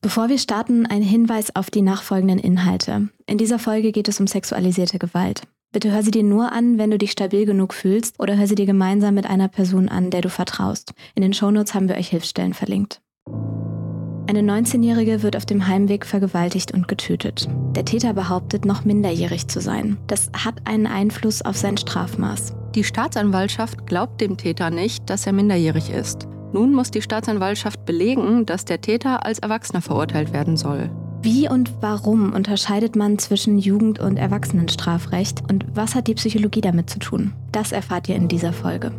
Bevor wir starten, ein Hinweis auf die nachfolgenden Inhalte. In dieser Folge geht es um sexualisierte Gewalt. Bitte hör sie dir nur an, wenn du dich stabil genug fühlst oder hör sie dir gemeinsam mit einer Person an, der du vertraust. In den Shownotes haben wir euch Hilfsstellen verlinkt. Eine 19-Jährige wird auf dem Heimweg vergewaltigt und getötet. Der Täter behauptet, noch minderjährig zu sein. Das hat einen Einfluss auf sein Strafmaß. Die Staatsanwaltschaft glaubt dem Täter nicht, dass er minderjährig ist. Nun muss die Staatsanwaltschaft belegen, dass der Täter als Erwachsener verurteilt werden soll. Wie und warum unterscheidet man zwischen Jugend- und Erwachsenenstrafrecht und was hat die Psychologie damit zu tun? Das erfahrt ihr in dieser Folge.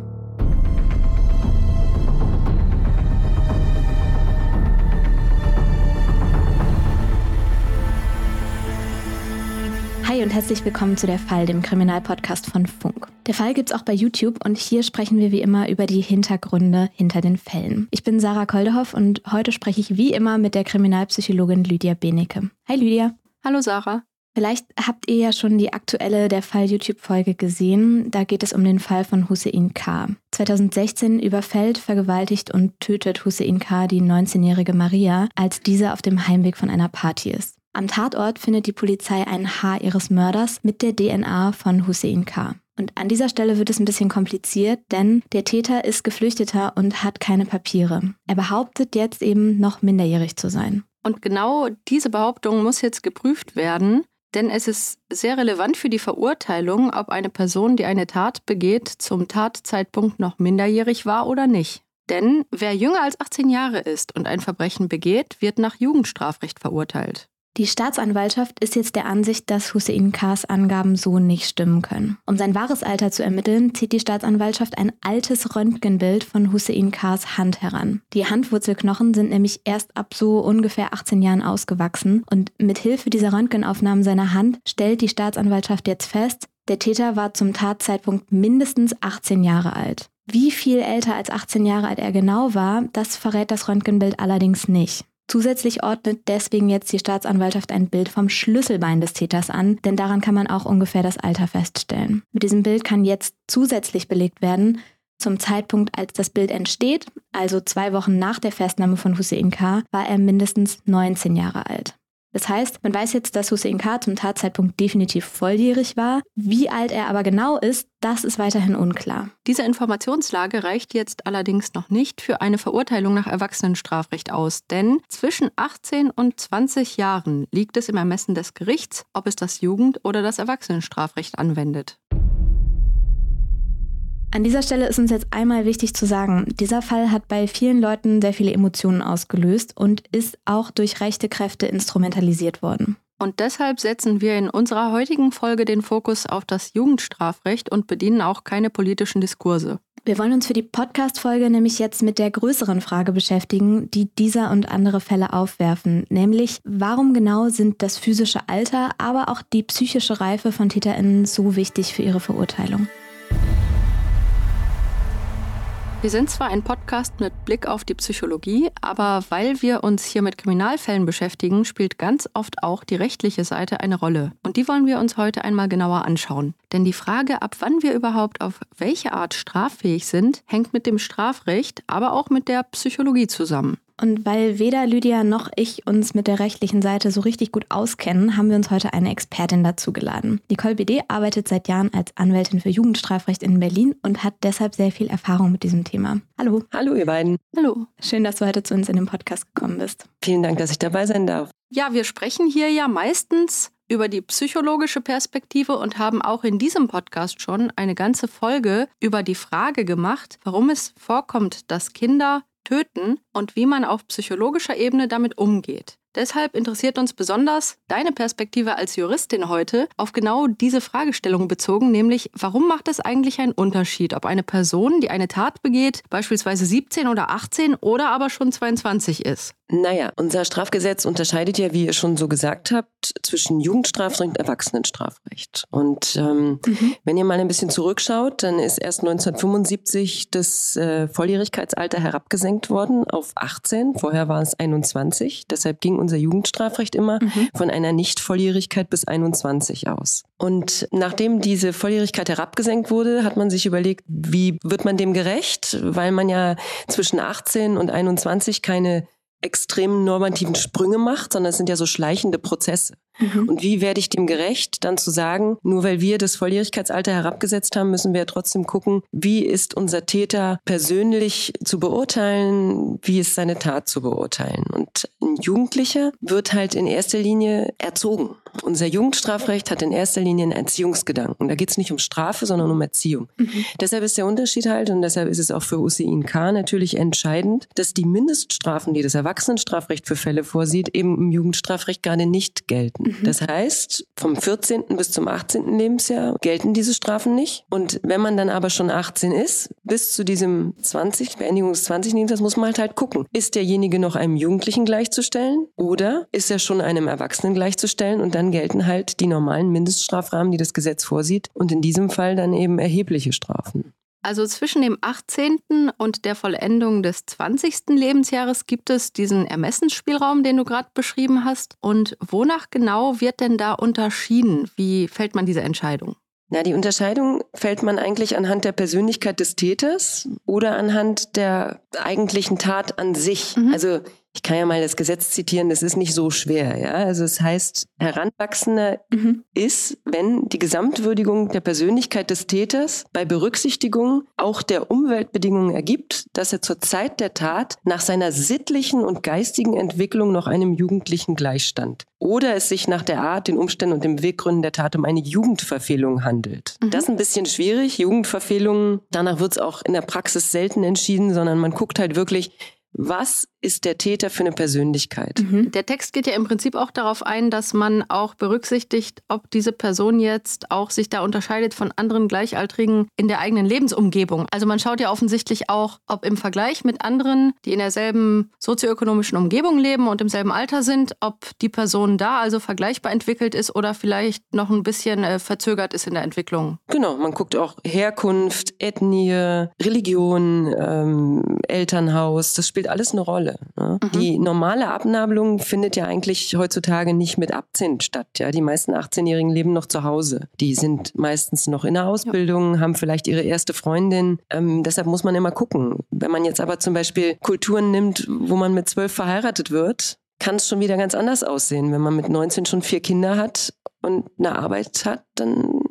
Hi und herzlich willkommen zu Der Fall, dem Kriminalpodcast von Funk. Der Fall gibt's auch bei YouTube und hier sprechen wir wie immer über die Hintergründe hinter den Fällen. Ich bin Sarah Koldehoff und heute spreche ich wie immer mit der Kriminalpsychologin Lydia Benecke. Hi Lydia. Hallo Sarah. Vielleicht habt ihr ja schon die aktuelle Der Fall YouTube-Folge gesehen. Da geht es um den Fall von Hussein K. 2016 überfällt, vergewaltigt und tötet Hussein K. die 19-jährige Maria, als diese auf dem Heimweg von einer Party ist. Am Tatort findet die Polizei ein Haar ihres Mörders mit der DNA von Hussein K. Und an dieser Stelle wird es ein bisschen kompliziert, denn der Täter ist Geflüchteter und hat keine Papiere. Er behauptet jetzt eben noch minderjährig zu sein. Und genau diese Behauptung muss jetzt geprüft werden, denn es ist sehr relevant für die Verurteilung, ob eine Person, die eine Tat begeht, zum Tatzeitpunkt noch minderjährig war oder nicht. Denn wer jünger als 18 Jahre ist und ein Verbrechen begeht, wird nach Jugendstrafrecht verurteilt. Die Staatsanwaltschaft ist jetzt der Ansicht, dass Hussein Kars Angaben so nicht stimmen können. Um sein wahres Alter zu ermitteln, zieht die Staatsanwaltschaft ein altes Röntgenbild von Hussein Kars Hand heran. Die Handwurzelknochen sind nämlich erst ab so ungefähr 18 Jahren ausgewachsen und mit Hilfe dieser Röntgenaufnahmen seiner Hand stellt die Staatsanwaltschaft jetzt fest, der Täter war zum Tatzeitpunkt mindestens 18 Jahre alt. Wie viel älter als 18 Jahre alt er genau war, das verrät das Röntgenbild allerdings nicht. Zusätzlich ordnet deswegen jetzt die Staatsanwaltschaft ein Bild vom Schlüsselbein des Täters an, denn daran kann man auch ungefähr das Alter feststellen. Mit diesem Bild kann jetzt zusätzlich belegt werden, zum Zeitpunkt, als das Bild entsteht, also zwei Wochen nach der Festnahme von Hussein K., war er mindestens 19 Jahre alt. Das heißt, man weiß jetzt, dass Hussein K. zum Tatzeitpunkt definitiv volljährig war. Wie alt er aber genau ist, das ist weiterhin unklar. Diese Informationslage reicht jetzt allerdings noch nicht für eine Verurteilung nach Erwachsenenstrafrecht aus, denn zwischen 18 und 20 Jahren liegt es im Ermessen des Gerichts, ob es das Jugend- oder das Erwachsenenstrafrecht anwendet. An dieser Stelle ist uns jetzt einmal wichtig zu sagen, dieser Fall hat bei vielen Leuten sehr viele Emotionen ausgelöst und ist auch durch rechte Kräfte instrumentalisiert worden. Und deshalb setzen wir in unserer heutigen Folge den Fokus auf das Jugendstrafrecht und bedienen auch keine politischen Diskurse. Wir wollen uns für die Podcast-Folge nämlich jetzt mit der größeren Frage beschäftigen, die dieser und andere Fälle aufwerfen, nämlich warum genau sind das physische Alter, aber auch die psychische Reife von TäterInnen so wichtig für ihre Verurteilung? Wir sind zwar ein Podcast mit Blick auf die Psychologie, aber weil wir uns hier mit Kriminalfällen beschäftigen, spielt ganz oft auch die rechtliche Seite eine Rolle. Und die wollen wir uns heute einmal genauer anschauen. Denn die Frage, ab wann wir überhaupt auf welche Art straffähig sind, hängt mit dem Strafrecht, aber auch mit der Psychologie zusammen. Und weil weder Lydia noch ich uns mit der rechtlichen Seite so richtig gut auskennen, haben wir uns heute eine Expertin dazu geladen. Nicole BD arbeitet seit Jahren als Anwältin für Jugendstrafrecht in Berlin und hat deshalb sehr viel Erfahrung mit diesem Thema. Hallo. Hallo, ihr beiden. Hallo. Schön, dass du heute zu uns in den Podcast gekommen bist. Vielen Dank, dass ich dabei sein darf. Ja, wir sprechen hier ja meistens über die psychologische Perspektive und haben auch in diesem Podcast schon eine ganze Folge über die Frage gemacht, warum es vorkommt, dass Kinder töten und wie man auf psychologischer Ebene damit umgeht. Deshalb interessiert uns besonders deine Perspektive als Juristin heute auf genau diese Fragestellung bezogen, nämlich warum macht es eigentlich einen Unterschied, ob eine Person, die eine Tat begeht, beispielsweise 17 oder 18 oder aber schon 22 ist? Naja, unser Strafgesetz unterscheidet ja, wie ihr schon so gesagt habt, zwischen Jugendstrafrecht und Erwachsenenstrafrecht. Und ähm, mhm. wenn ihr mal ein bisschen zurückschaut, dann ist erst 1975 das äh, Volljährigkeitsalter herabgesenkt worden auf 18. Vorher war es 21. Deshalb ging unser Jugendstrafrecht immer mhm. von einer Nichtvolljährigkeit bis 21 aus. Und nachdem diese Volljährigkeit herabgesenkt wurde, hat man sich überlegt, wie wird man dem gerecht? Weil man ja zwischen 18 und 21 keine extremen normativen Sprünge macht, sondern es sind ja so schleichende Prozesse. Mhm. Und wie werde ich dem gerecht, dann zu sagen, nur weil wir das Volljährigkeitsalter herabgesetzt haben, müssen wir trotzdem gucken, wie ist unser Täter persönlich zu beurteilen, wie ist seine Tat zu beurteilen. Und ein Jugendlicher wird halt in erster Linie erzogen. Unser Jugendstrafrecht hat in erster Linie einen Erziehungsgedanken. Da geht es nicht um Strafe, sondern um Erziehung. Mhm. Deshalb ist der Unterschied halt, und deshalb ist es auch für Hussein K. natürlich entscheidend, dass die Mindeststrafen, die das Erwachsenenstrafrecht für Fälle vorsieht, eben im Jugendstrafrecht gerade nicht gelten. Mhm. Das heißt, vom 14. bis zum 18. Lebensjahr gelten diese Strafen nicht. Und wenn man dann aber schon 18 ist, bis zu diesem 20, Beendigung des 20. Lebensjahres, muss man halt halt gucken. Ist derjenige noch einem Jugendlichen gleichzustellen oder ist er schon einem Erwachsenen gleichzustellen? Und dann gelten halt die normalen Mindeststrafrahmen, die das Gesetz vorsieht. Und in diesem Fall dann eben erhebliche Strafen. Also zwischen dem 18. und der Vollendung des 20. Lebensjahres gibt es diesen Ermessensspielraum, den du gerade beschrieben hast. Und wonach genau wird denn da unterschieden? Wie fällt man diese Entscheidung? Na, die Unterscheidung fällt man eigentlich anhand der Persönlichkeit des Täters oder anhand der eigentlichen Tat an sich. Mhm. Also ich kann ja mal das Gesetz zitieren, das ist nicht so schwer. Ja? Also es heißt, Heranwachsender mhm. ist, wenn die Gesamtwürdigung der Persönlichkeit des Täters bei Berücksichtigung auch der Umweltbedingungen ergibt, dass er zur Zeit der Tat nach seiner sittlichen und geistigen Entwicklung noch einem Jugendlichen gleichstand. Oder es sich nach der Art, den Umständen und den Beweggründen der Tat um eine Jugendverfehlung handelt. Mhm. Das ist ein bisschen schwierig. Jugendverfehlungen, danach wird es auch in der Praxis selten entschieden, sondern man guckt halt wirklich, was ist der Täter für eine Persönlichkeit? Mhm. Der Text geht ja im Prinzip auch darauf ein, dass man auch berücksichtigt, ob diese Person jetzt auch sich da unterscheidet von anderen Gleichaltrigen in der eigenen Lebensumgebung. Also man schaut ja offensichtlich auch, ob im Vergleich mit anderen, die in derselben sozioökonomischen Umgebung leben und im selben Alter sind, ob die Person da also vergleichbar entwickelt ist oder vielleicht noch ein bisschen äh, verzögert ist in der Entwicklung. Genau, man guckt auch Herkunft, Ethnie, Religion, ähm, Elternhaus, das spielt alles eine Rolle. Ne? Mhm. Die normale Abnabelung findet ja eigentlich heutzutage nicht mit 18 statt. Ja? Die meisten 18-Jährigen leben noch zu Hause. Die sind meistens noch in der Ausbildung, ja. haben vielleicht ihre erste Freundin. Ähm, deshalb muss man immer gucken. Wenn man jetzt aber zum Beispiel Kulturen nimmt, wo man mit zwölf verheiratet wird, kann es schon wieder ganz anders aussehen. Wenn man mit 19 schon vier Kinder hat und eine Arbeit hat, dann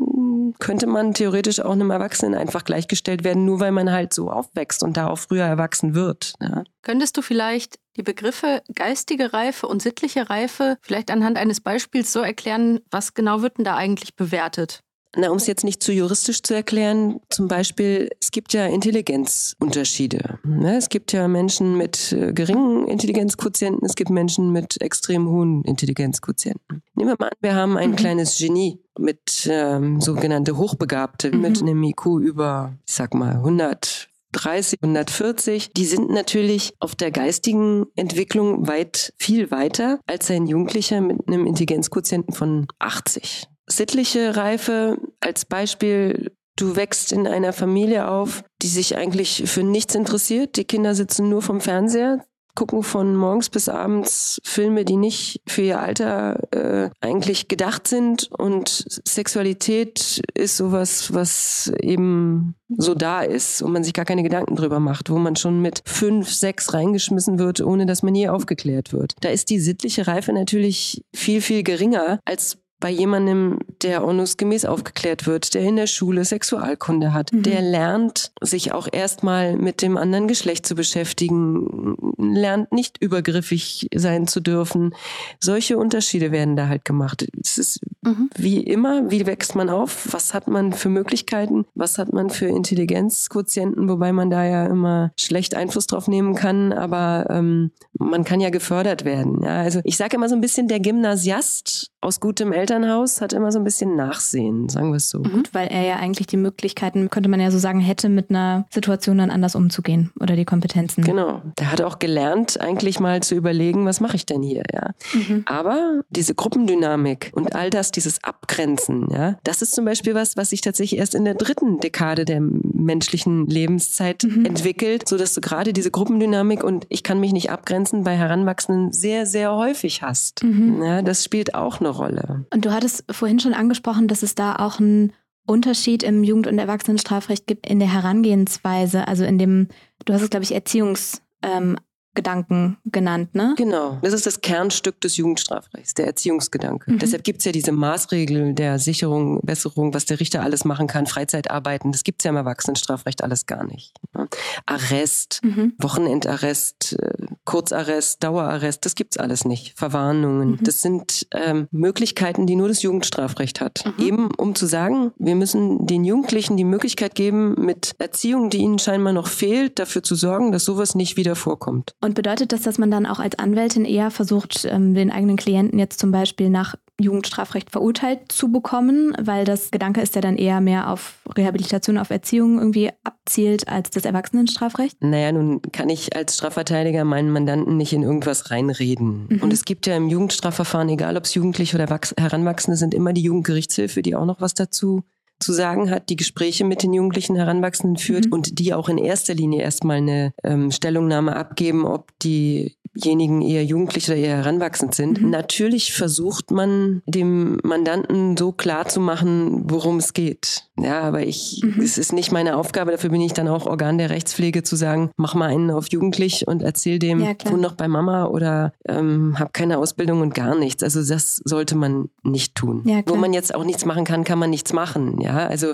könnte man theoretisch auch einem Erwachsenen einfach gleichgestellt werden, nur weil man halt so aufwächst und da auch früher erwachsen wird. Ja. Könntest du vielleicht die Begriffe geistige Reife und sittliche Reife vielleicht anhand eines Beispiels so erklären, was genau wird denn da eigentlich bewertet? Na, um es jetzt nicht zu juristisch zu erklären, zum Beispiel, es gibt ja Intelligenzunterschiede. Ne? Es gibt ja Menschen mit äh, geringen Intelligenzquotienten, es gibt Menschen mit extrem hohen Intelligenzquotienten. Nehmen wir mal an, wir haben ein mhm. kleines Genie mit ähm, sogenannte Hochbegabte, mhm. mit einem IQ über, ich sag mal, 100 30, 140, die sind natürlich auf der geistigen Entwicklung weit, viel weiter als ein Jugendlicher mit einem Intelligenzquotienten von 80 sittliche Reife als Beispiel. Du wächst in einer Familie auf, die sich eigentlich für nichts interessiert. Die Kinder sitzen nur vom Fernseher, gucken von morgens bis abends Filme, die nicht für ihr Alter äh, eigentlich gedacht sind. Und Sexualität ist sowas, was eben so da ist und man sich gar keine Gedanken drüber macht, wo man schon mit fünf, sechs reingeschmissen wird, ohne dass man je aufgeklärt wird. Da ist die sittliche Reife natürlich viel, viel geringer als bei jemandem, der ordnungsgemäß aufgeklärt wird, der in der Schule Sexualkunde hat, mhm. der lernt, sich auch erstmal mit dem anderen Geschlecht zu beschäftigen, lernt nicht übergriffig sein zu dürfen. Solche Unterschiede werden da halt gemacht. Es ist mhm. wie immer, wie wächst man auf? Was hat man für Möglichkeiten? Was hat man für Intelligenzquotienten? Wobei man da ja immer schlecht Einfluss drauf nehmen kann, aber ähm, man kann ja gefördert werden. Ja, also ich sage immer so ein bisschen, der Gymnasiast aus gutem Elternhaus hat immer so ein bisschen Nachsehen, sagen wir es so. Gut, weil er ja eigentlich die Möglichkeiten, könnte man ja so sagen, hätte, mit einer Situation dann anders umzugehen oder die Kompetenzen. Genau. Der hat auch gelernt, eigentlich mal zu überlegen, was mache ich denn hier, ja. Mhm. Aber diese Gruppendynamik und all das, dieses Abgrenzen, ja, das ist zum Beispiel was, was sich tatsächlich erst in der dritten Dekade der menschlichen Lebenszeit mhm. entwickelt, sodass du gerade diese Gruppendynamik und ich kann mich nicht abgrenzen bei Heranwachsenden sehr, sehr häufig hast. Mhm. Ja, das spielt auch noch eine Rolle. Und du hattest vorhin schon angesprochen, dass es da auch einen Unterschied im Jugend- und Erwachsenenstrafrecht gibt in der Herangehensweise, also in dem, du hast es, glaube ich, Erziehungsgedanken Erziehungsgedanken genannt, ne? Genau. Das ist das Kernstück des Jugendstrafrechts, der Erziehungsgedanke. Mhm. Deshalb gibt es ja diese Maßregel der Sicherung, Besserung, was der Richter alles machen kann, Freizeitarbeiten. Das gibt es ja im Erwachsenenstrafrecht alles gar nicht. Ne? Arrest, mhm. Wochenendarrest, äh, Kurzarrest, Dauerarrest, das gibt es alles nicht. Verwarnungen. Mhm. Das sind ähm, Möglichkeiten, die nur das Jugendstrafrecht hat. Mhm. Eben um zu sagen, wir müssen den Jugendlichen die Möglichkeit geben, mit Erziehung, die ihnen scheinbar noch fehlt, dafür zu sorgen, dass sowas nicht wieder vorkommt. Und bedeutet das, dass man dann auch als Anwältin eher versucht, ähm, den eigenen Klienten jetzt zum Beispiel nach Jugendstrafrecht verurteilt zu bekommen, weil das Gedanke ist ja dann eher mehr auf Rehabilitation, auf Erziehung irgendwie abzielt als das Erwachsenenstrafrecht? Naja, nun kann ich als Strafverteidiger meinen Mandanten nicht in irgendwas reinreden. Mhm. Und es gibt ja im Jugendstrafverfahren, egal ob es Jugendliche oder Heranwachsende sind, immer die Jugendgerichtshilfe, die auch noch was dazu zu sagen hat, die Gespräche mit den jugendlichen Heranwachsenden führt mhm. und die auch in erster Linie erstmal eine ähm, Stellungnahme abgeben, ob die diejenigen eher jugendlich oder eher heranwachsend sind. Mhm. Natürlich versucht man dem Mandanten so klar zu machen, worum es geht. Ja, aber ich, mhm. es ist nicht meine Aufgabe, dafür bin ich dann auch Organ der Rechtspflege zu sagen, mach mal einen auf jugendlich und erzähl dem, ja, wohn noch bei Mama oder ähm, hab keine Ausbildung und gar nichts. Also das sollte man nicht tun. Ja, Wo man jetzt auch nichts machen kann, kann man nichts machen. Ja, also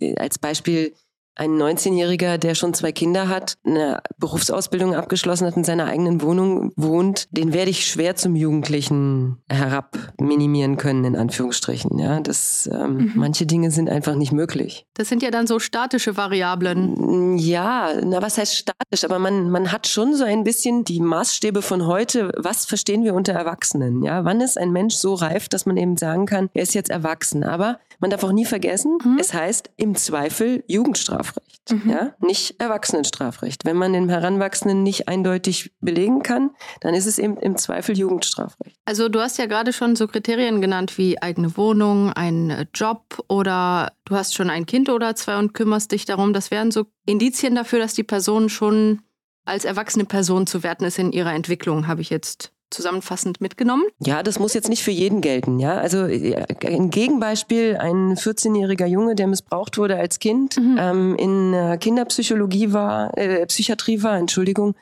äh, als Beispiel, ein 19-Jähriger, der schon zwei Kinder hat, eine Berufsausbildung abgeschlossen hat, in seiner eigenen Wohnung wohnt, den werde ich schwer zum Jugendlichen herab minimieren können, in Anführungsstrichen. Ja, das, ähm, mhm. manche Dinge sind einfach nicht möglich. Das sind ja dann so statische Variablen. Ja, na, was heißt statisch? Aber man, man hat schon so ein bisschen die Maßstäbe von heute. Was verstehen wir unter Erwachsenen? Ja, wann ist ein Mensch so reif, dass man eben sagen kann, er ist jetzt erwachsen? Aber man darf auch nie vergessen, mhm. es heißt im Zweifel Jugendstrafrecht, mhm. ja, nicht Erwachsenenstrafrecht. Wenn man den Heranwachsenden nicht eindeutig belegen kann, dann ist es eben im Zweifel Jugendstrafrecht. Also du hast ja gerade schon so Kriterien genannt wie eigene Wohnung, ein Job oder du hast schon ein Kind oder zwei und kümmerst dich darum. Das wären so Indizien dafür, dass die Person schon als erwachsene Person zu werten ist in ihrer Entwicklung, habe ich jetzt zusammenfassend mitgenommen? Ja, das muss jetzt nicht für jeden gelten. Ja, also äh, ein Gegenbeispiel: Ein 14-jähriger Junge, der missbraucht wurde als Kind, mhm. ähm, in Kinderpsychologie war, äh, Psychiatrie war, Entschuldigung,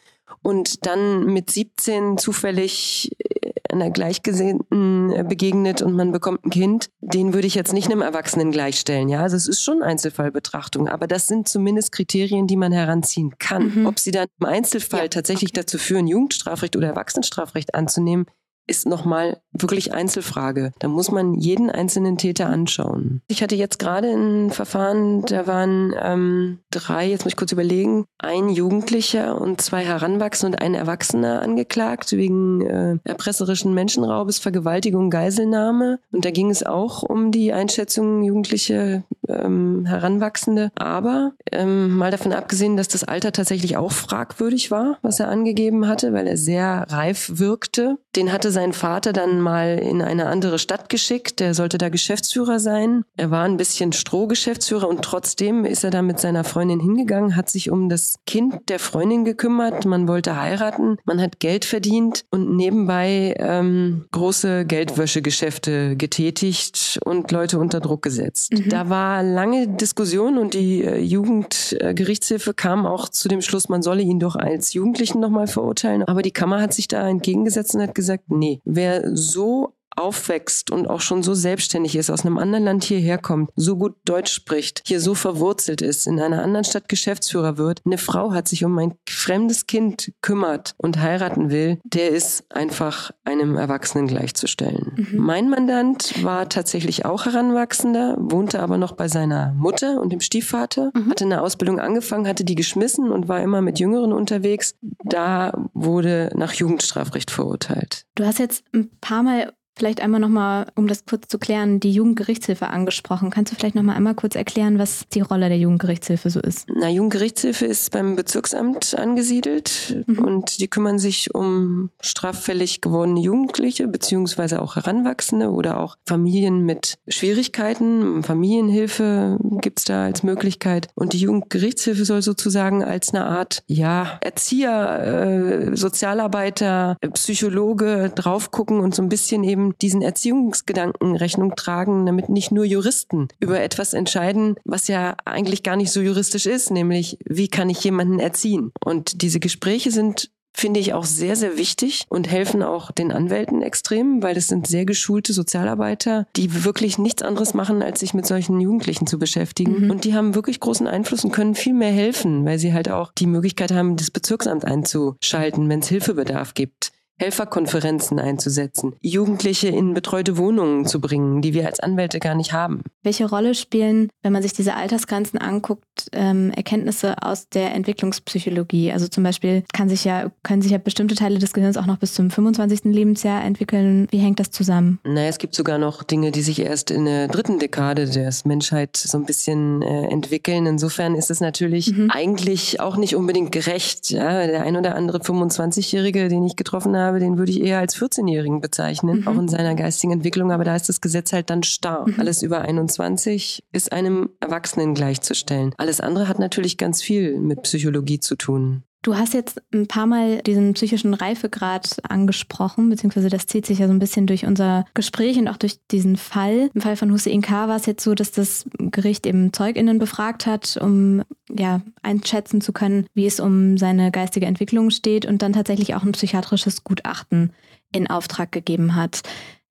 und dann mit 17 zufällig äh, einer Gleichgesinnten äh, begegnet und man bekommt ein Kind, den würde ich jetzt nicht einem Erwachsenen gleichstellen. Ja, also es ist schon Einzelfallbetrachtung, aber das sind zumindest Kriterien, die man heranziehen kann. Mhm. Ob sie dann im Einzelfall ja. tatsächlich dazu führen, Jugendstrafrecht oder Erwachsenenstrafrecht anzunehmen, ist nochmal wirklich Einzelfrage. Da muss man jeden einzelnen Täter anschauen. Ich hatte jetzt gerade ein Verfahren, da waren ähm, drei, jetzt muss ich kurz überlegen, ein Jugendlicher und zwei Heranwachsende und ein Erwachsener angeklagt wegen äh, erpresserischen Menschenraubes, Vergewaltigung, Geiselnahme. Und da ging es auch um die Einschätzung jugendliche ähm, Heranwachsende. Aber ähm, mal davon abgesehen, dass das Alter tatsächlich auch fragwürdig war, was er angegeben hatte, weil er sehr reif wirkte. Den hatte sein Vater dann mal in eine andere Stadt geschickt. Der sollte da Geschäftsführer sein. Er war ein bisschen Strohgeschäftsführer und trotzdem ist er da mit seiner Freundin hingegangen, hat sich um das Kind der Freundin gekümmert. Man wollte heiraten, man hat Geld verdient und nebenbei ähm, große Geldwäschegeschäfte getätigt und Leute unter Druck gesetzt. Mhm. Da war lange Diskussion und die äh, Jugendgerichtshilfe kam auch zu dem Schluss, man solle ihn doch als Jugendlichen nochmal verurteilen. Aber die Kammer hat sich da entgegengesetzt und hat gesagt, nee, nee. Wer so aufwächst und auch schon so selbstständig ist, aus einem anderen Land hierher kommt, so gut Deutsch spricht, hier so verwurzelt ist, in einer anderen Stadt Geschäftsführer wird, eine Frau hat sich um ein fremdes Kind kümmert und heiraten will, der ist einfach einem Erwachsenen gleichzustellen. Mhm. Mein Mandant war tatsächlich auch Heranwachsender, wohnte aber noch bei seiner Mutter und dem Stiefvater, mhm. hatte eine Ausbildung angefangen, hatte die geschmissen und war immer mit Jüngeren unterwegs. Da wurde nach Jugendstrafrecht verurteilt. Du hast jetzt ein paar Mal Vielleicht einmal nochmal, um das kurz zu klären, die Jugendgerichtshilfe angesprochen. Kannst du vielleicht nochmal einmal kurz erklären, was die Rolle der Jugendgerichtshilfe so ist? Na, Jugendgerichtshilfe ist beim Bezirksamt angesiedelt mhm. und die kümmern sich um straffällig gewordene Jugendliche beziehungsweise auch Heranwachsende oder auch Familien mit Schwierigkeiten. Familienhilfe gibt's da als Möglichkeit. Und die Jugendgerichtshilfe soll sozusagen als eine Art, ja, Erzieher, äh, Sozialarbeiter, Psychologe drauf gucken und so ein bisschen eben diesen Erziehungsgedanken Rechnung tragen, damit nicht nur Juristen über etwas entscheiden, was ja eigentlich gar nicht so juristisch ist, nämlich wie kann ich jemanden erziehen. Und diese Gespräche sind finde ich auch sehr, sehr wichtig und helfen auch den Anwälten extrem, weil es sind sehr geschulte Sozialarbeiter, die wirklich nichts anderes machen, als sich mit solchen Jugendlichen zu beschäftigen. Mhm. Und die haben wirklich großen Einfluss und können viel mehr helfen, weil sie halt auch die Möglichkeit haben, das Bezirksamt einzuschalten, wenn es Hilfebedarf gibt. Helferkonferenzen einzusetzen, Jugendliche in betreute Wohnungen zu bringen, die wir als Anwälte gar nicht haben. Welche Rolle spielen, wenn man sich diese Altersgrenzen anguckt, ähm, Erkenntnisse aus der Entwicklungspsychologie? Also zum Beispiel kann sich ja, können sich ja bestimmte Teile des Gehirns auch noch bis zum 25. Lebensjahr entwickeln. Wie hängt das zusammen? Naja, es gibt sogar noch Dinge, die sich erst in der dritten Dekade der Menschheit so ein bisschen äh, entwickeln. Insofern ist es natürlich mhm. eigentlich auch nicht unbedingt gerecht. Ja? Der ein oder andere 25-Jährige, den ich getroffen habe, habe, den würde ich eher als 14-Jährigen bezeichnen, mhm. auch in seiner geistigen Entwicklung. Aber da ist das Gesetz halt dann starr. Mhm. Alles über 21 ist einem Erwachsenen gleichzustellen. Alles andere hat natürlich ganz viel mit Psychologie zu tun. Du hast jetzt ein paar Mal diesen psychischen Reifegrad angesprochen, beziehungsweise das zieht sich ja so ein bisschen durch unser Gespräch und auch durch diesen Fall. Im Fall von Hussein K. war es jetzt so, dass das Gericht eben ZeugInnen befragt hat, um ja einschätzen zu können, wie es um seine geistige Entwicklung steht und dann tatsächlich auch ein psychiatrisches Gutachten in Auftrag gegeben hat.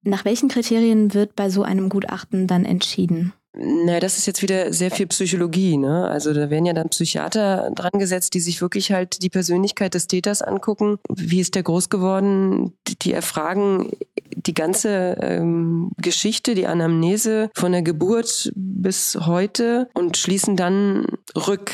Nach welchen Kriterien wird bei so einem Gutachten dann entschieden? Na, das ist jetzt wieder sehr viel Psychologie, ne? Also da werden ja dann Psychiater dran gesetzt, die sich wirklich halt die Persönlichkeit des Täters angucken. Wie ist der groß geworden? Die erfragen die ganze ähm, Geschichte, die Anamnese von der Geburt bis heute und schließen dann rück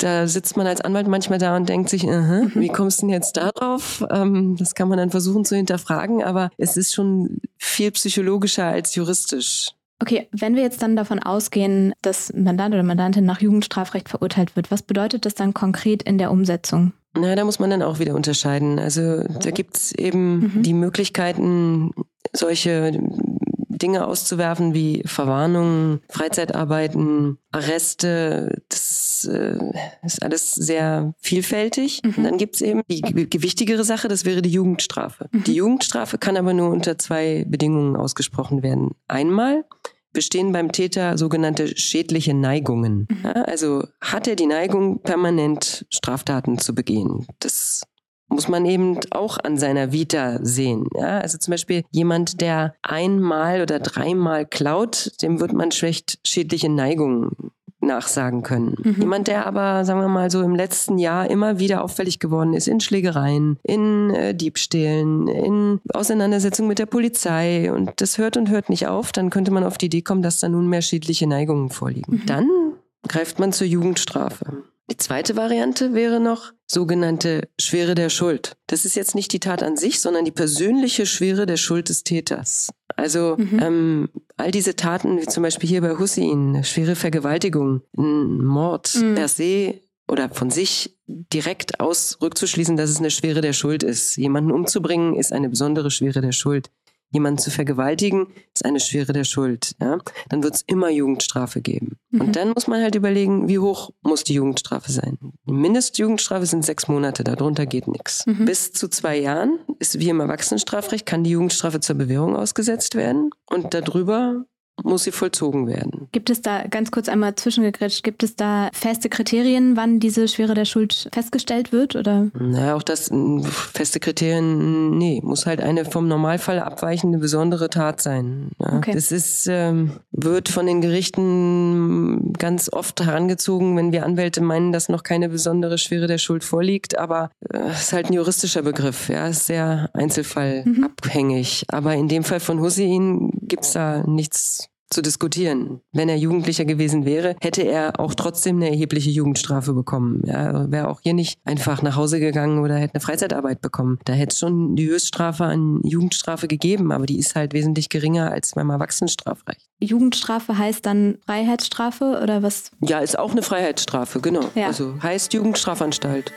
da sitzt man als Anwalt manchmal da und denkt sich, uh -huh, wie kommst du denn jetzt da drauf? Ähm, das kann man dann versuchen zu hinterfragen, aber es ist schon viel psychologischer als juristisch. Okay, wenn wir jetzt dann davon ausgehen, dass Mandant oder Mandantin nach Jugendstrafrecht verurteilt wird, was bedeutet das dann konkret in der Umsetzung? Na, da muss man dann auch wieder unterscheiden. Also da gibt es eben mhm. die Möglichkeiten, solche Dinge auszuwerfen wie Verwarnungen, Freizeitarbeiten, Arreste. Das äh, ist alles sehr vielfältig. Mhm. Und dann gibt es eben die gewichtigere Sache, das wäre die Jugendstrafe. Mhm. Die Jugendstrafe kann aber nur unter zwei Bedingungen ausgesprochen werden. Einmal bestehen beim Täter sogenannte schädliche Neigungen. Mhm. Ja, also hat er die Neigung, permanent Straftaten zu begehen. Das muss man eben auch an seiner Vita sehen. Ja, also zum Beispiel jemand, der einmal oder dreimal klaut, dem wird man schlecht schädliche Neigungen nachsagen können. Mhm. Jemand, der aber, sagen wir mal, so im letzten Jahr immer wieder auffällig geworden ist in Schlägereien, in äh, Diebstählen, in Auseinandersetzungen mit der Polizei und das hört und hört nicht auf, dann könnte man auf die Idee kommen, dass da nunmehr schädliche Neigungen vorliegen. Mhm. Dann greift man zur Jugendstrafe. Die zweite Variante wäre noch sogenannte Schwere der Schuld. Das ist jetzt nicht die Tat an sich, sondern die persönliche Schwere der Schuld des Täters. Also mhm. ähm, all diese Taten, wie zum Beispiel hier bei Hussein, schwere Vergewaltigung, Mord mhm. per se oder von sich direkt aus rückzuschließen, dass es eine Schwere der Schuld ist. Jemanden umzubringen ist eine besondere Schwere der Schuld jemanden zu vergewaltigen, ist eine Schwere der Schuld. Ja? Dann wird es immer Jugendstrafe geben. Mhm. Und dann muss man halt überlegen, wie hoch muss die Jugendstrafe sein. Die Mindestjugendstrafe sind sechs Monate, darunter geht nichts. Mhm. Bis zu zwei Jahren ist wie im Erwachsenenstrafrecht, kann die Jugendstrafe zur Bewährung ausgesetzt werden. Und darüber muss sie vollzogen werden. Gibt es da, ganz kurz einmal zwischengegrätscht, gibt es da feste Kriterien, wann diese Schwere der Schuld festgestellt wird? Oder? Na, auch das feste Kriterien, nee, muss halt eine vom Normalfall abweichende besondere Tat sein. Ja. Okay. Das ist, ähm, wird von den Gerichten ganz oft herangezogen, wenn wir Anwälte meinen, dass noch keine besondere Schwere der Schuld vorliegt, aber es äh, ist halt ein juristischer Begriff, ja, ist sehr einzelfallabhängig. Mhm. Aber in dem Fall von Hussein gibt es da nichts zu diskutieren. Wenn er Jugendlicher gewesen wäre, hätte er auch trotzdem eine erhebliche Jugendstrafe bekommen. Ja, wäre auch hier nicht einfach nach Hause gegangen oder hätte eine Freizeitarbeit bekommen. Da hätte es schon die Höchststrafe an Jugendstrafe gegeben, aber die ist halt wesentlich geringer als beim Erwachsenenstrafrecht. Jugendstrafe heißt dann Freiheitsstrafe oder was? Ja, ist auch eine Freiheitsstrafe, genau. Ja. Also heißt Jugendstrafanstalt.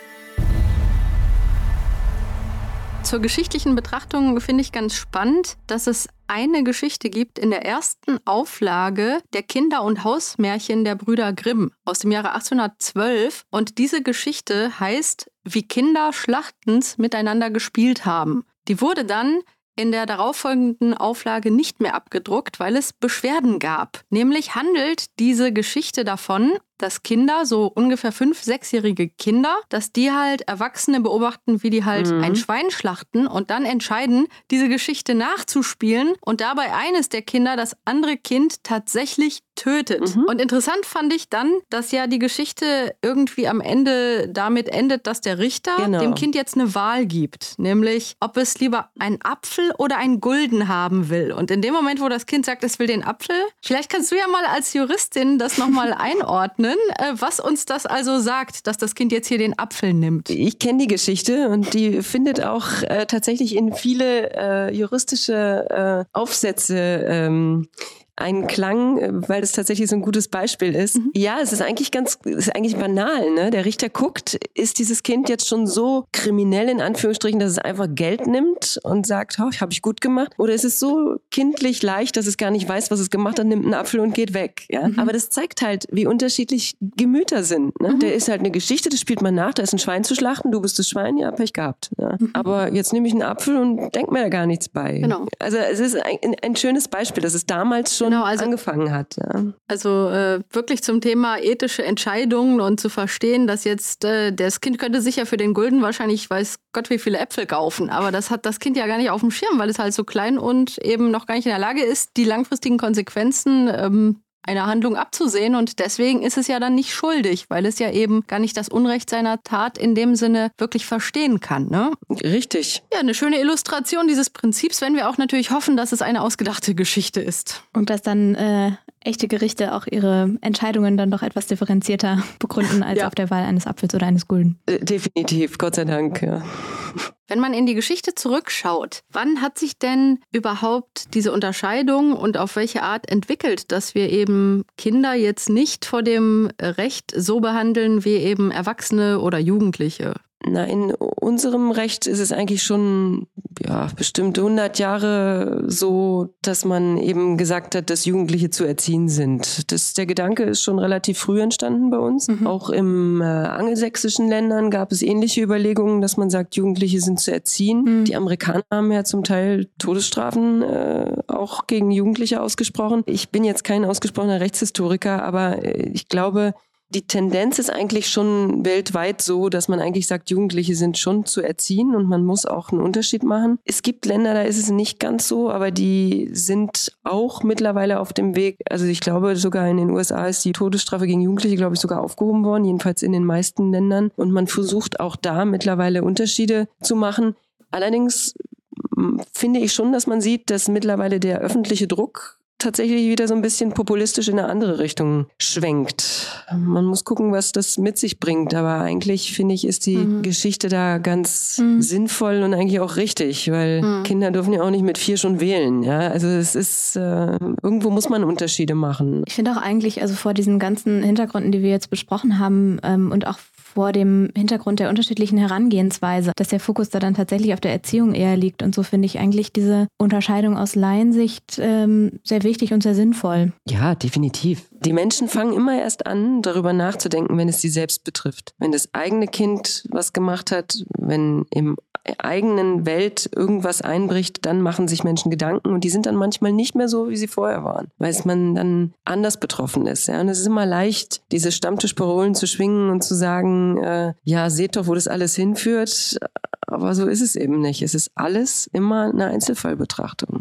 Zur geschichtlichen Betrachtung finde ich ganz spannend, dass es eine Geschichte gibt in der ersten Auflage der Kinder- und Hausmärchen der Brüder Grimm aus dem Jahre 1812. Und diese Geschichte heißt, wie Kinder Schlachtens miteinander gespielt haben. Die wurde dann in der darauffolgenden Auflage nicht mehr abgedruckt, weil es Beschwerden gab. Nämlich handelt diese Geschichte davon, dass Kinder, so ungefähr fünf, sechsjährige Kinder, dass die halt Erwachsene beobachten, wie die halt mhm. ein Schwein schlachten und dann entscheiden, diese Geschichte nachzuspielen und dabei eines der Kinder das andere Kind tatsächlich tötet. Mhm. Und interessant fand ich dann, dass ja die Geschichte irgendwie am Ende damit endet, dass der Richter genau. dem Kind jetzt eine Wahl gibt, nämlich ob es lieber einen Apfel oder einen Gulden haben will. Und in dem Moment, wo das Kind sagt, es will den Apfel, vielleicht kannst du ja mal als Juristin das nochmal einordnen, äh, was uns das also sagt, dass das Kind jetzt hier den Apfel nimmt. Ich kenne die Geschichte und die findet auch äh, tatsächlich in viele äh, juristische äh, Aufsätze ähm, einen Klang, äh, weil das tatsächlich so ein gutes Beispiel ist. Mhm. Ja, es ist eigentlich ganz, es ist eigentlich banal. Ne? Der Richter guckt, ist dieses Kind jetzt schon so kriminell in Anführungsstrichen, dass es einfach Geld nimmt und sagt, oh, habe ich gut gemacht? Oder ist es so kindlich leicht, dass es gar nicht weiß, was es gemacht hat, nimmt einen Apfel und geht weg? Ja? Mhm. Aber das zeigt halt, wie unterschiedlich Gemüter sind. Ne? Mhm. Der ist halt eine Geschichte, das spielt man nach, da ist ein Schwein zu schlachten, du bist das Schwein, ja, Pech gehabt. Ja? Mhm. Aber jetzt nehme ich einen Apfel und denke mir da gar nichts bei. Genau. Also es ist ein, ein schönes Beispiel, dass es damals schon genau, also, angefangen hat. Ja. Also äh, wirklich zum Thema ethische Entscheidungen und zu verstehen, dass jetzt äh, das Kind könnte sicher für den Gulden wahrscheinlich weiß Gott wie viele Äpfel kaufen, aber das hat das Kind ja gar nicht auf dem Schirm, weil es halt so klein und eben noch gar nicht in der Lage ist, die langfristigen Konsequenzen ähm, einer Handlung abzusehen und deswegen ist es ja dann nicht schuldig, weil es ja eben gar nicht das Unrecht seiner Tat in dem Sinne wirklich verstehen kann. Ne? Richtig. Ja, eine schöne Illustration dieses Prinzips, wenn wir auch natürlich hoffen, dass es eine ausgedachte Geschichte ist. Und dass dann äh, echte Gerichte auch ihre Entscheidungen dann doch etwas differenzierter begründen als ja. auf der Wahl eines Apfels oder eines Gulden. Äh, definitiv, Gott sei Dank, ja. Wenn man in die Geschichte zurückschaut, wann hat sich denn überhaupt diese Unterscheidung und auf welche Art entwickelt, dass wir eben Kinder jetzt nicht vor dem Recht so behandeln wie eben Erwachsene oder Jugendliche? Na, in unserem Recht ist es eigentlich schon ja, bestimmt 100 Jahre so, dass man eben gesagt hat, dass Jugendliche zu erziehen sind. Das, der Gedanke ist schon relativ früh entstanden bei uns. Mhm. Auch im äh, angelsächsischen Ländern gab es ähnliche Überlegungen, dass man sagt, Jugendliche sind zu erziehen. Mhm. Die Amerikaner haben ja zum Teil Todesstrafen äh, auch gegen Jugendliche ausgesprochen. Ich bin jetzt kein ausgesprochener Rechtshistoriker, aber äh, ich glaube, die Tendenz ist eigentlich schon weltweit so, dass man eigentlich sagt, Jugendliche sind schon zu erziehen und man muss auch einen Unterschied machen. Es gibt Länder, da ist es nicht ganz so, aber die sind auch mittlerweile auf dem Weg. Also ich glaube, sogar in den USA ist die Todesstrafe gegen Jugendliche, glaube ich, sogar aufgehoben worden, jedenfalls in den meisten Ländern. Und man versucht auch da mittlerweile Unterschiede zu machen. Allerdings finde ich schon, dass man sieht, dass mittlerweile der öffentliche Druck tatsächlich wieder so ein bisschen populistisch in eine andere Richtung schwenkt. Man muss gucken, was das mit sich bringt. Aber eigentlich finde ich, ist die mhm. Geschichte da ganz mhm. sinnvoll und eigentlich auch richtig, weil mhm. Kinder dürfen ja auch nicht mit vier schon wählen. Ja, also es ist äh, irgendwo muss man Unterschiede machen. Ich finde auch eigentlich, also vor diesen ganzen Hintergründen, die wir jetzt besprochen haben ähm, und auch vor dem Hintergrund der unterschiedlichen Herangehensweise, dass der Fokus da dann tatsächlich auf der Erziehung eher liegt. Und so finde ich eigentlich diese Unterscheidung aus Laiensicht ähm, sehr wichtig und sehr sinnvoll. Ja, definitiv. Die Menschen fangen immer erst an, darüber nachzudenken, wenn es sie selbst betrifft. Wenn das eigene Kind was gemacht hat, wenn im eigenen Welt irgendwas einbricht, dann machen sich Menschen Gedanken und die sind dann manchmal nicht mehr so, wie sie vorher waren, weil man dann anders betroffen ist. Ja? Und es ist immer leicht, diese Stammtischparolen zu schwingen und zu sagen, äh, ja, seht doch, wo das alles hinführt. Aber so ist es eben nicht. Es ist alles immer eine Einzelfallbetrachtung.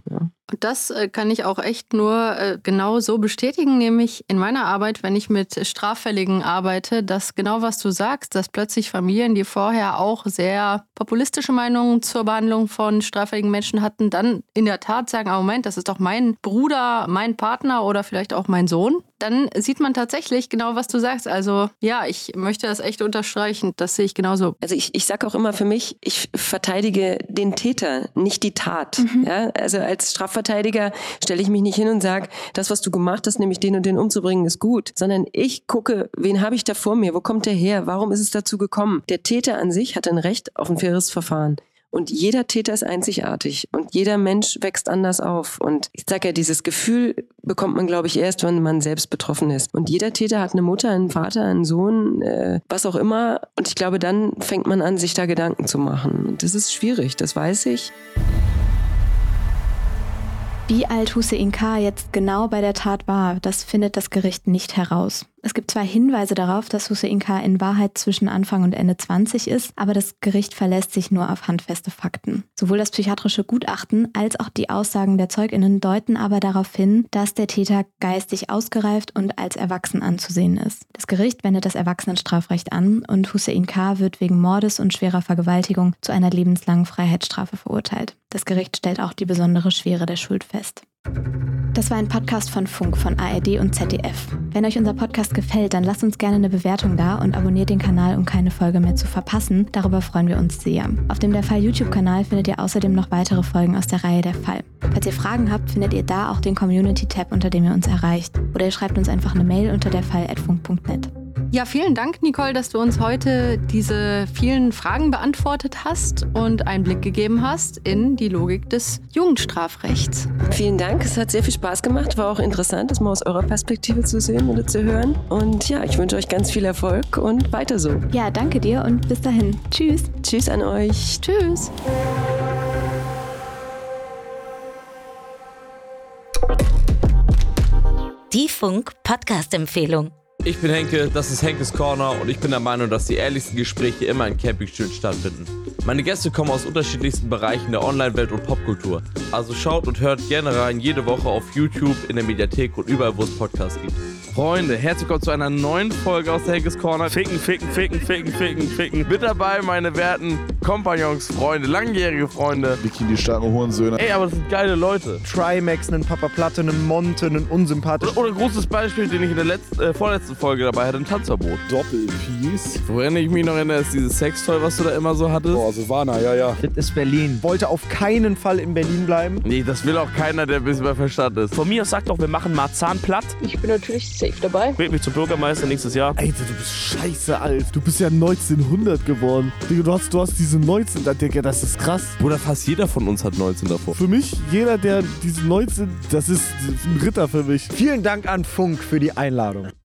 Und das äh, kann ich auch echt nur äh, genau so bestätigen, nämlich in meiner Arbeit, wenn ich mit Straffälligen arbeite, dass genau was du sagst, dass plötzlich Familien, die vorher auch sehr populistische Meinungen zur Behandlung von straffälligen Menschen hatten, dann in der Tat sagen, ah, Moment, das ist doch mein Bruder, mein Partner oder vielleicht auch mein Sohn. Dann sieht man tatsächlich genau, was du sagst. Also ja, ich möchte das echt unterstreichen. Das sehe ich genauso. Also ich, ich sage auch immer für mich, ich verteidige den Täter, nicht die Tat. Mhm. Ja, also als Strafverteidiger Strafverteidiger stelle ich mich nicht hin und sage, das, was du gemacht hast, nämlich den und den umzubringen, ist gut, sondern ich gucke, wen habe ich da vor mir, wo kommt der her, warum ist es dazu gekommen. Der Täter an sich hat ein Recht auf ein faires Verfahren. Und jeder Täter ist einzigartig und jeder Mensch wächst anders auf. Und ich sage ja, dieses Gefühl bekommt man, glaube ich, erst, wenn man selbst betroffen ist. Und jeder Täter hat eine Mutter, einen Vater, einen Sohn, äh, was auch immer. Und ich glaube, dann fängt man an, sich da Gedanken zu machen. Und das ist schwierig, das weiß ich. Wie alt Hussein K. jetzt genau bei der Tat war, das findet das Gericht nicht heraus. Es gibt zwei Hinweise darauf, dass Hussein K. in Wahrheit zwischen Anfang und Ende 20 ist, aber das Gericht verlässt sich nur auf handfeste Fakten. Sowohl das psychiatrische Gutachten als auch die Aussagen der Zeuginnen deuten aber darauf hin, dass der Täter geistig ausgereift und als erwachsen anzusehen ist. Das Gericht wendet das Erwachsenenstrafrecht an und Hussein K. wird wegen Mordes und schwerer Vergewaltigung zu einer lebenslangen Freiheitsstrafe verurteilt. Das Gericht stellt auch die besondere Schwere der Schuld fest. Das war ein Podcast von Funk, von ARD und ZDF. Wenn euch unser Podcast gefällt, dann lasst uns gerne eine Bewertung da und abonniert den Kanal, um keine Folge mehr zu verpassen. Darüber freuen wir uns sehr. Auf dem Der Fall YouTube-Kanal findet ihr außerdem noch weitere Folgen aus der Reihe Der Fall. Falls ihr Fragen habt, findet ihr da auch den Community-Tab, unter dem ihr uns erreicht. Oder ihr schreibt uns einfach eine Mail unter derfall.funk.net. Ja, vielen Dank, Nicole, dass du uns heute diese vielen Fragen beantwortet hast und Einblick gegeben hast in die Logik des Jugendstrafrechts. Vielen Dank, es hat sehr viel Spaß gemacht, war auch interessant, das mal aus eurer Perspektive zu sehen oder zu hören. Und ja, ich wünsche euch ganz viel Erfolg und weiter so. Ja, danke dir und bis dahin. Tschüss. Tschüss an euch. Tschüss. Die Funk Podcast Empfehlung. Ich bin Henke, das ist Henkes Corner und ich bin der Meinung, dass die ehrlichsten Gespräche immer in Campingstühlen stattfinden. Meine Gäste kommen aus unterschiedlichsten Bereichen der Online-Welt und Popkultur. Also schaut und hört gerne rein, jede Woche auf YouTube, in der Mediathek und überall, wo es Podcasts gibt. Freunde, herzlich willkommen zu einer neuen Folge aus der Henkes Corner. Ficken, ficken, ficken, ficken, ficken, ficken. Mit dabei meine werten Kompagnons, Freunde, langjährige Freunde. Bikini-starken Hurensöhne. Ey, aber das sind geile Leute. Trimax, einen Papa Platte, einen Monte, einen unsympathischen. Oder, oder ein großes Beispiel, den ich in der letzten, äh, vorletzten Folge dabei hatte, ein Tanzverbot. Doppelpiece. Woran ich mich noch erinnere, ist dieses Sextoy, was du da immer so hattest. Boah, Silvana, ja, ja. Das ist Berlin. Wollte auf keinen Fall in Berlin bleiben. Nee, das will auch keiner, der ein bisschen bei Verstand ist. Von mir aus sagt doch, wir machen Marzahn platt. Ich bin natürlich safe dabei. Wählt mich zum Bürgermeister nächstes Jahr. Alter, du bist scheiße alt. Du bist ja 1900 geboren. Digga, du hast, du hast diese 19, da, Digga, das ist krass. Oder fast jeder von uns hat 19 davor. Für mich, jeder, der diese 19, das ist ein Ritter für mich. Vielen Dank an Funk für die Einladung.